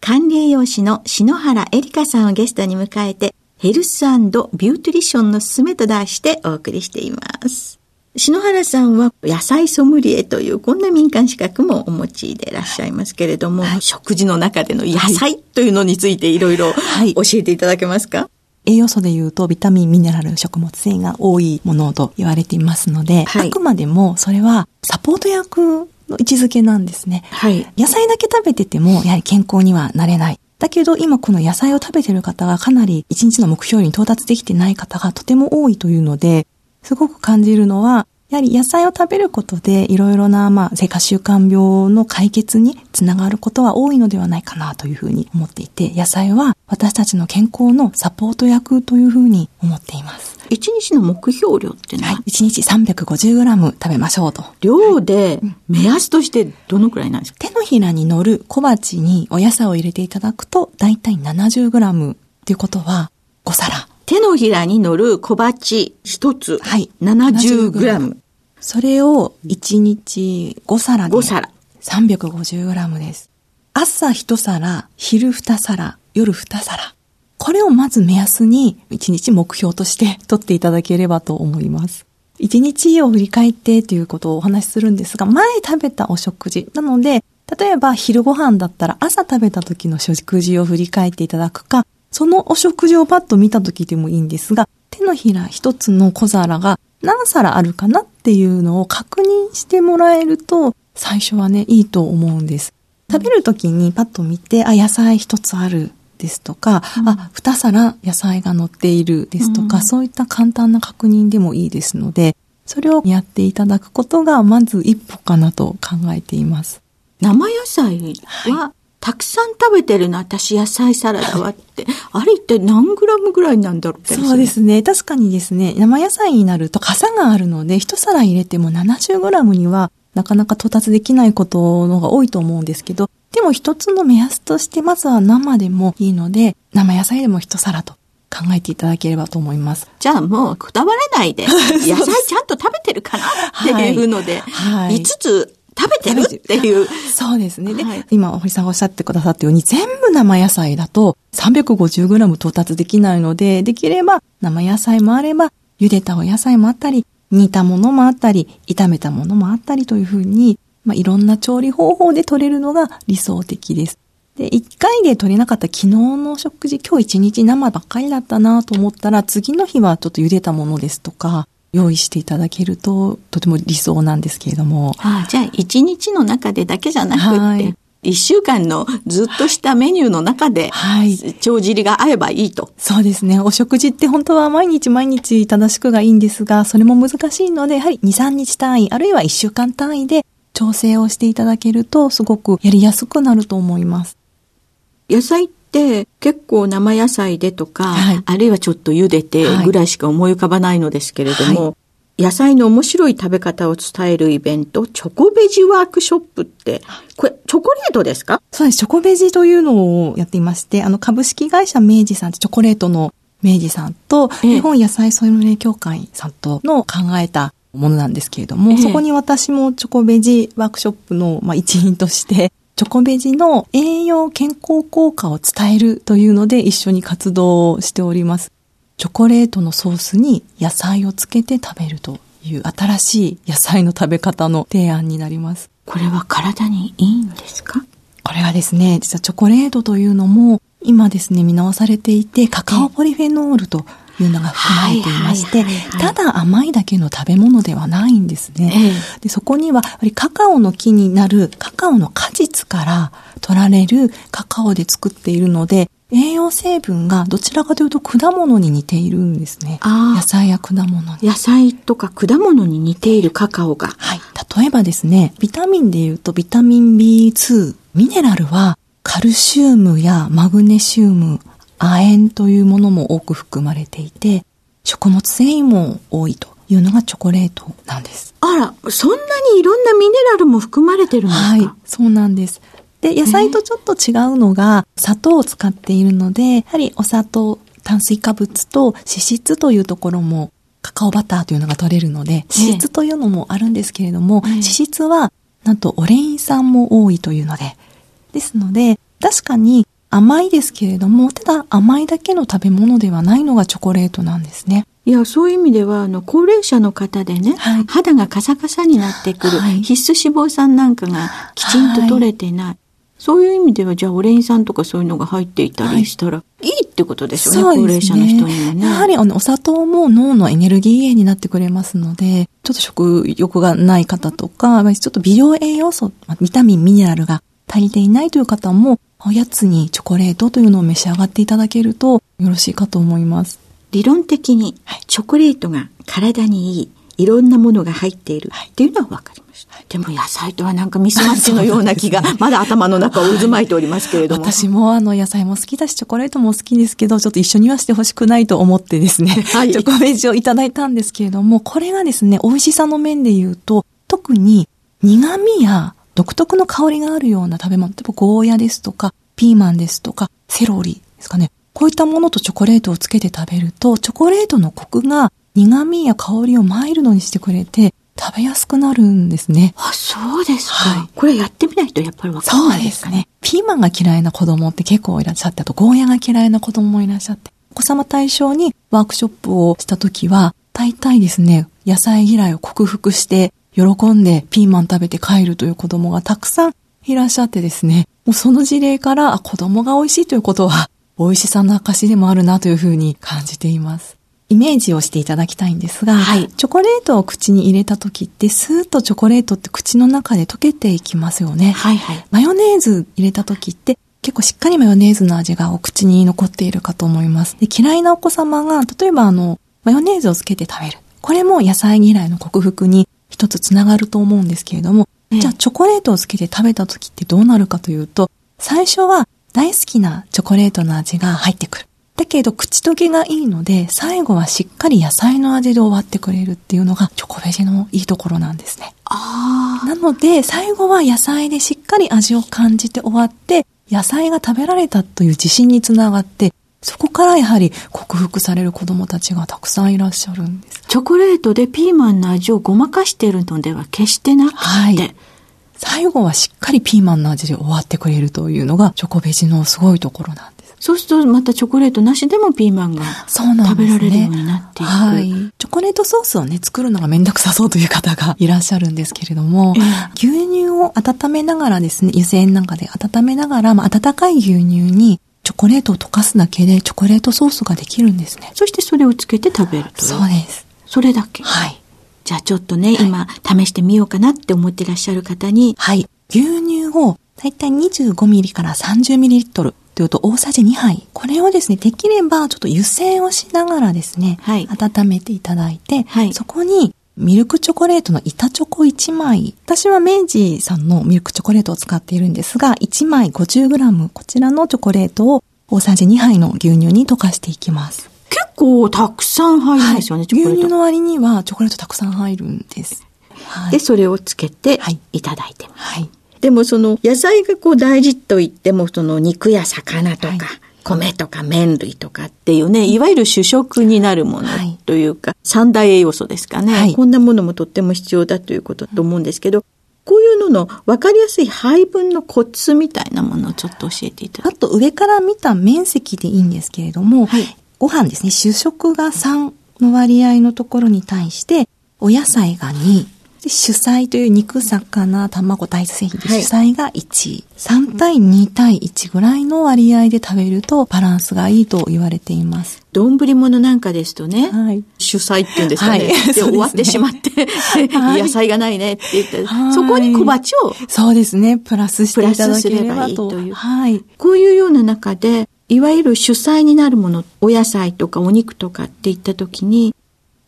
管理栄養士の篠原恵里香さんをゲストに迎えて、ヘルスビューティリションのすすめと題してお送りしています。篠原さんは野菜ソムリエというこんな民間資格もお持ちでいらっしゃいますけれども、はい、食事の中での野菜というのについていろいろ教えていただけますか、栄養素で言うとビタミン、ミネラル、食物繊維が多いものと言われていますので、はい、あくまでもそれはサポート役の位置づけなんですね。はい。野菜だけ食べてても、やはり健康にはなれない。だけど今この野菜を食べてる方がかなり一日の目標に到達できてない方がとても多いというので、すごく感じるのは、やはり野菜を食べることでいろいろな、まあ、生活習慣病の解決につながることは多いのではないかなというふうに思っていて、野菜は私たちの健康のサポート役というふうに思っています。一日の目標量ってね。は？い。一日 350g 食べましょうと。量で、目安としてどのくらいなんですか、手のひらに乗る小鉢にお野菜を入れていただくと、だいたい 70g っていうことは5皿。手のひらに乗る小鉢一つ。はい。70グラム。それを1日5皿で。5皿。350グラムです。朝1皿、昼2皿、夜2皿。これをまず目安に1日目標として取っていただければと思います。1日を振り返ってということをお話しするんですが、前食べたお食事。なので、例えば昼ご飯だったら朝食べた時の食事を振り返っていただくか、そのお食事をパッと見た時でもいいんですが、手のひら一つの小皿が何皿あるかなっていうのを確認してもらえると、最初はね、いいと思うんです。食べる時にパッと見て、あ、野菜一つあるですとか、うん、あ、二皿野菜が乗っているですとか、うん、そういった簡単な確認でもいいですので、それをやっていただくことがまず一歩かなと考えています。生野菜はたくさん食べてるの、私野菜サラダはって。あれ一体何グラムぐらいなんだろうそうですね。確かにですね、生野菜になると傘があるので、一皿入れても70グラムにはなかなか到達できないことのが多いと思うんですけど、でも一つの目安としてまずは生でもいいので、生野菜でも一皿と考えていただければと思います。じゃあもうこだわらないで、野菜ちゃんと食べてるかなっていうので、はい、5つ食べてるっていう。そうですね。で、はい、今、堀さんがおっしゃってくださったように、全部生野菜だと 350g 到達できないので、できれば生野菜もあれば、茹でたお野菜もあったり、煮たものもあったり、炒めたものもあったりというふうに、まあ、いろんな調理方法で取れるのが理想的です。で、一回で取れなかった昨日の食事、今日一日生ばっかりだったなと思ったら、次の日はちょっと茹でたものですとか、用意していただけるととても理想なんですけれども。ああじゃあ一日の中でだけじゃなくて、はい、一週間のずっとしたメニューの中で、はい。帳尻が合えばいいと。そうですね。お食事って本当は毎日毎日正しくがいいんですが、それも難しいので、やはり2、3日単位、あるいは1週間単位で調整をしていただけると、すごくやりやすくなると思います。野菜って結構生野菜でとか、はい、あるいはちょっと茹でてぐらいしか思い浮かばないのですけれども、はい、野菜の面白い食べ方を伝えるイベント、チョコベジワークショップって、これ、チョコレートですか？そうです。チョコベジというのをやっていまして、あの、株式会社明治さんってチョコレートの明治さんと、日本野菜ソイムレ協会さんとの考えたものなんですけれども、ええ、そこに私もチョコベジワークショップの、まあ、一員として、チョコベジの栄養健康効果を伝えるというので一緒に活動をしております。チョコレートのソースに野菜をつけて食べるという新しい野菜の食べ方の提案になります。これは体にいいんですか？これはですね、実はチョコレートというのも今ですね、見直されていて、カカオポリフェノールというのが含まれていまして、ただ甘いだけの食べ物ではないんですね。でそこには、カカオの木になるカカオの果実から取られるカカオで作っているので、栄養成分がどちらかというと果物に似ているんですね。野菜や果物に。野菜とか果物に似ているカカオが。はい。例えばですね、ビタミンで言うとビタミン B2、ミネラルはカルシウムやマグネシウム、亜鉛というものも多く含まれていて、食物繊維も多いというのがチョコレートなんです。あら、そんなにいろんなミネラルも含まれてるんですか？はい、そうなんです。で、野菜とちょっと違うのが、砂糖を使っているので、やはりお砂糖、炭水化物と脂質というところも、カカオバターというのが取れるので、脂質というのもあるんですけれども、脂質は、なんとオレイン酸も多いというので、ですので、確かに甘いですけれども、ただ甘いだけの食べ物ではないのがチョコレートなんですね。いや、そういう意味では、あの、高齢者の方でね、はい、肌がカサカサになってくる、はい、必須脂肪酸なんかがきちんと取れてない。はい、そういう意味では、じゃあ、オレイン酸とかそういうのが入っていたりしたら、いいってことでしょうね、高齢者の人にもね。やはり、あの、お砂糖も脳のエネルギー源になってくれますので、ちょっと食欲がない方とか、ちょっと微量栄養素、ビタミン、ミネラルが足りていないという方も、おやつにチョコレートというのを召し上がっていただけるとよろしいかと思います。理論的にチョコレートが体にいい、いろんなものが入っているっていうのは分かりました。はい、でも野菜とはなんかミスマッチのような気が、まだ頭の中を渦巻いておりますけれども。私もあの野菜も好きだし、チョコレートも好きですけど、ちょっと一緒にはしてほしくないと思ってですね、はい、チョコベージをいただいたんですけれども、これがですね、美味しさの面で言うと、特に苦味や独特の香りがあるような食べ物、例えばゴーヤですとか、ピーマンですとか、セロリですかね。こういったものとチョコレートをつけて食べると、チョコレートのコクが苦味や香りをマイルドにしてくれて、食べやすくなるんですね。あ、そうですか。はい。これやってみないとやっぱりわかんないですかね。ピーマンが嫌いな子供って結構いらっしゃって、あとゴーヤが嫌いな子供もいらっしゃって、お子様対象にワークショップをした時は、大体ですね、野菜嫌いを克服して、喜んでピーマン食べて帰るという子供がたくさんいらっしゃってですね、もうその事例から、あ、子供が美味しいということは、美味しさの証でもあるなというふうに感じています。イメージをしていただきたいんですが、はい、チョコレートを口に入れた時って、スーッとチョコレートって口の中で溶けていきますよね。はいはい、マヨネーズ入れた時って、結構しっかりマヨネーズの味がお口に残っているかと思います。で嫌いなお子様が、例えばあの、マヨネーズをつけて食べる。これも野菜嫌いの克服に一つつながると思うんですけれども、じゃあチョコレートをつけて食べた時ってどうなるかというと、最初は大好きなチョコレートの味が入ってくる。だけど口溶けがいいので、最後はしっかり野菜の味で終わってくれるっていうのがチョコベジのいいところなんですね。ああ。なので、最後は野菜でしっかり味を感じて終わって、野菜が食べられたという自信につながって、そこからやはり克服される子供たちがたくさんいらっしゃるんです。チョコレートでピーマンの味をごまかしているのでは決してなくて、はい、最後はしっかりピーマンの味で終わってくれるというのがチョコベジのすごいところなんです。そうするとまたチョコレートなしでもピーマンが食べられるようになっていく。ね、はい。チョコレートソースをね、作るのがめんどくさそうという方がいらっしゃるんですけれども、えー、牛乳を温めながらですね、湯煎なんかで温めながら、まあ、温かい牛乳にチョコレートを溶かすだけでチョコレートソースができるんですね。そしてそれをつけて食べると。そうです。それだけ。はい。じゃあちょっとね、はい、今試してみようかなって思ってらっしゃる方に。はい。牛乳をだいたい25ミリから30ミリリットルというと大さじ2杯。これをですね、できればちょっと湯煎をしながらですね、はい、温めていただいて、はい、そこにミルクチョコレートの板チョコ1枚。私は明治さんのミルクチョコレートを使っているんですが、1枚 50g、こちらのチョコレートを大さじ2杯の牛乳に溶かしていきます。結構たくさん入るんですよね、はい、牛乳の割にはチョコレートたくさん入るんです。はい、で、それをつけていただいてます。はい、でもその野菜がこう大事と言っても、その肉や魚とか、米とか麺類とかっていうね、いわゆる主食になるものというか、はい、三大栄養素ですかね、はい、こんなものもとっても必要だということと思うんですけど、こういうのの分かりやすい配分のコツみたいなものをちょっと教えていただあと上から見た面積でいいんですけれども、はい、ご飯ですね、主食が3の割合のところに対して、お野菜が2、で主菜という肉、魚、卵、大豆製品で主菜が1、はい、3対2対1ぐらいの割合で食べるとバランスがいいと言われています。丼物なんかですとね、はい、主菜っていうんですかね。はい、で、終わってしまって、野菜がないねって言って、そこに小鉢を。そうですね。プラスしていただければと。という。はい。こういうような中で、いわゆる主菜になるもの、お野菜とかお肉とかっていった時に、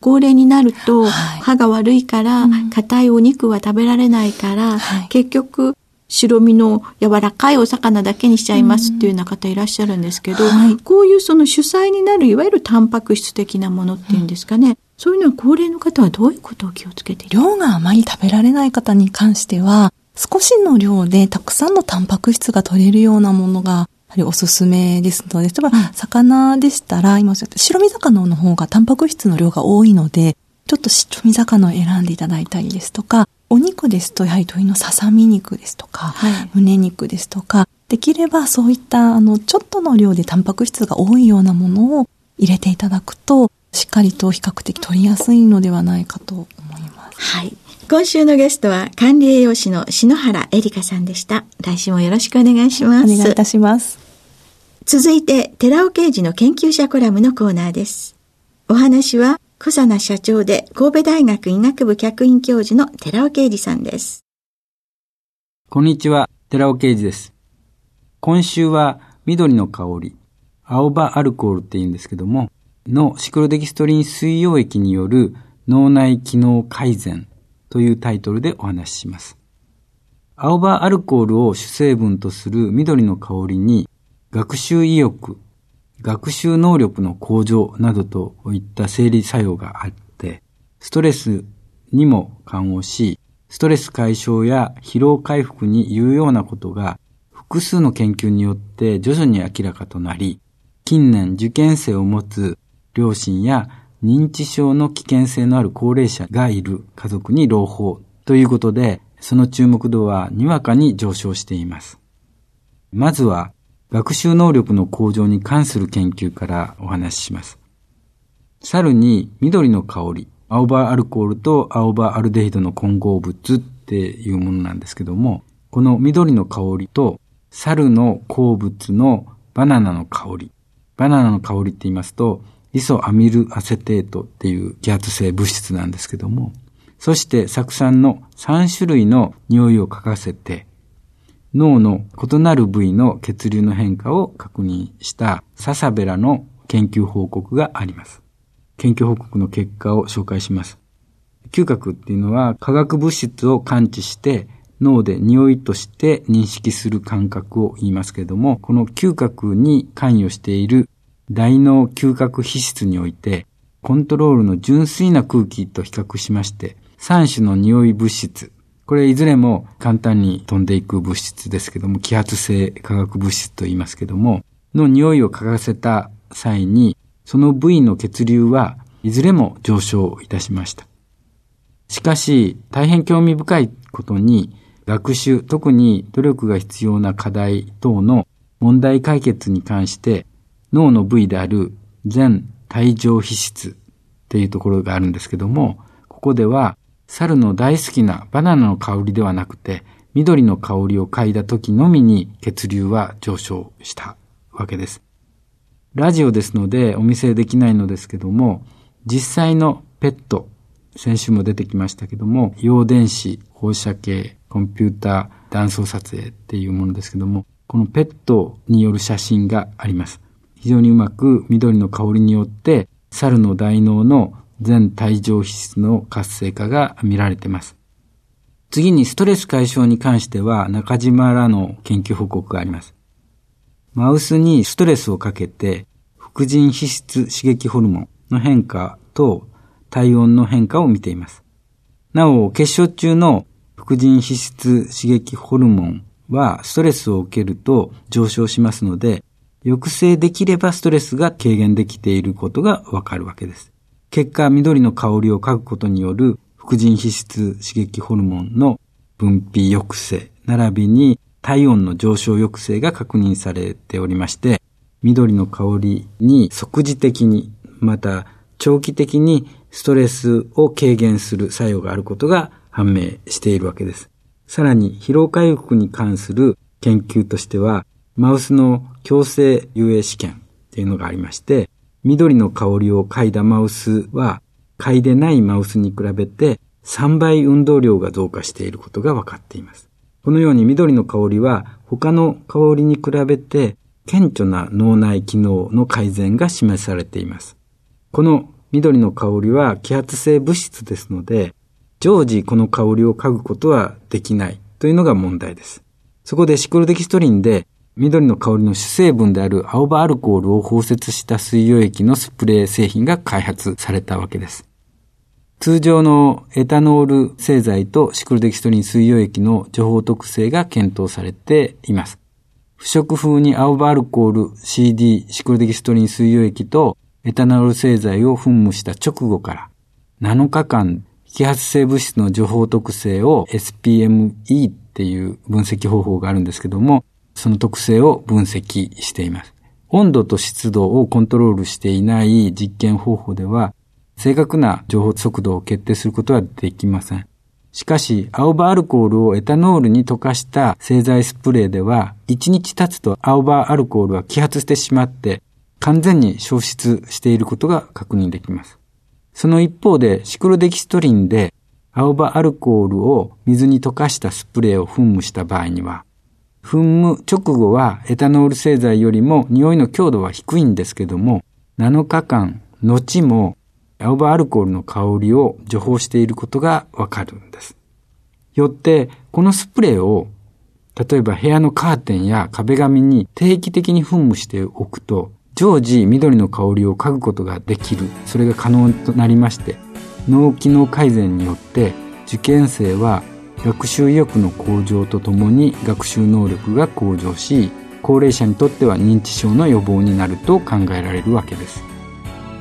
高齢になると歯が悪いから、硬、いお肉は食べられないから、はい、結局白身の柔らかいお魚だけにしちゃいますっていうような方いらっしゃるんですけど、はい、こういうその主菜になるいわゆるタンパク質的なものっていうんですかね、うん、そういうのは高齢の方はどういうことを気をつけている？量があまり食べられない方に関しては、少しの量でたくさんのタンパク質が取れるようなものがやはりおすすめですので、例えば、魚でしたら、今白身魚の方がタンパク質の量が多いので、ちょっと白身魚を選んでいただいたりですとか、お肉ですと、やはり鶏のささみ肉ですとか、はい、胸肉ですとか、できればそういった、あの、ちょっとの量でタンパク質が多いようなものを入れていただくと、しっかりと比較的取りやすいのではないかと思います。はい。今週のゲストは管理栄養士の篠原恵里香さんでした。来週もよろしくお願いします。お願いいたします。続いて、寺尾刑事の研究者コラムのコーナーです。お話は、小佐奈社長で神戸大学医学部客員教授の寺尾啓二さんです。こんにちは、寺尾啓二です。今週は緑の香り、青葉アルコールって言うんですけども、のシクロデキストリン水溶液による脳内機能改善というタイトルでお話しします。青葉アルコールを主成分とする緑の香りに学習意欲、学習能力の向上などといった生理作用があって、ストレスにも緩和し、ストレス解消や疲労回復に有用なことが複数の研究によって徐々に明らかとなり、近年受験生を持つ両親や認知症の危険性のある高齢者がいる家族に朗報ということで、その注目度はにわかに上昇しています。まずは、学習能力の向上に関する研究からお話しします。猿に緑の香り、青葉アルコールと青葉アルデヒドの混合物っていうものなんですけども、この緑の香りと猿の鉱物のバナナの香り。バナナの香りって言いますと、イソアミルアセテートっていう気圧性物質なんですけども、そして酢酸の3種類の匂いを嗅がせて、脳の異なる部位の血流の変化を確認したササベラの研究報告があります。研究報告の結果を紹介します。嗅覚っていうのは化学物質を感知して脳で匂いとして認識する感覚を言いますけれども、この嗅覚に関与している大脳嗅覚皮質において、コントロールの純粋な空気と比較しまして、3種の匂い物質、これいずれも簡単に飛んでいく物質ですけども、揮発性化学物質と言いますけども、の匂いを嗅がせた際に、その部位の血流はいずれも上昇いたしました。しかし、大変興味深いことに、学習、特に努力が必要な課題等の問題解決に関して、脳の部位である全体上皮質っていうところがあるんですけども、ここでは猿の大好きなバナナの香りではなくて、緑の香りを嗅いだ時のみに血流は上昇したわけです。ラジオですのでお見せできないのですけども、実際のペット、先週も出てきましたけども、陽電子、放射系、コンピューター、断層撮影っていうものですけども、このペットによる写真があります。非常にうまく緑の香りによって猿の大脳の全体上皮質の活性化が見られています。次にストレス解消に関しては中島らの研究報告があります。マウスにストレスをかけて副腎皮質刺激ホルモンの変化と体温の変化を見ています。なお、結晶中の副腎皮質刺激ホルモンはストレスを受けると上昇しますので、抑制できればストレスが軽減できていることがわかるわけです。結果、緑の香りを嗅ぐことによる副腎皮質刺激ホルモンの分泌抑制、並びに体温の上昇抑制が確認されておりまして、緑の香りに即時的に、また長期的にストレスを軽減する作用があることが判明しているわけです。さらに疲労回復に関する研究としては、マウスの強制遊泳試験っていうのがありまして、緑の香りを嗅いだマウスは、嗅いでないマウスに比べて3倍運動量が増加していることが分かっています。このように緑の香りは他の香りに比べて顕著な脳内機能の改善が示されています。この緑の香りは揮発性物質ですので、常時この香りを嗅ぐことはできないというのが問題です。そこでシクロデキストリンで緑の香りの主成分である青葉アルコールを包摂した水溶液のスプレー製品が開発されたわけです。通常のエタノール製剤とシクロデキストリン水溶液の情報特性が検討されています。不織風に青葉アルコール CD シクロデキストリン水溶液とエタノール製剤を噴霧した直後から7日間揮発性物質の情報特性を SPME っていう分析方法があるんですけども、その特性を分析しています。温度と湿度をコントロールしていない実験方法では、正確な情報速度を決定することはできません。しかし、青葉アルコールをエタノールに溶かした製剤スプレーでは、1日経つと青葉アルコールは揮発してしまって、完全に消失していることが確認できます。その一方で、シクロデキストリンで青葉アルコールを水に溶かしたスプレーを噴霧した場合には、噴霧直後はエタノール製剤よりも匂いの強度は低いんですけども、7日間後も青葉アルコールの香りを除法していることがわかるんです。よって、このスプレーを、例えば部屋のカーテンや壁紙に定期的に噴霧しておくと、常時緑の香りを嗅ぐことができる。それが可能となりまして、脳機能改善によって受験生は学習意欲の向上とともに学習能力が向上し、高齢者にとっては認知症の予防になると考えられるわけです。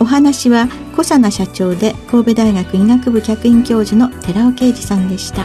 お話は小佐奈社長で神戸大学医学部客員教授の寺尾啓二さんでした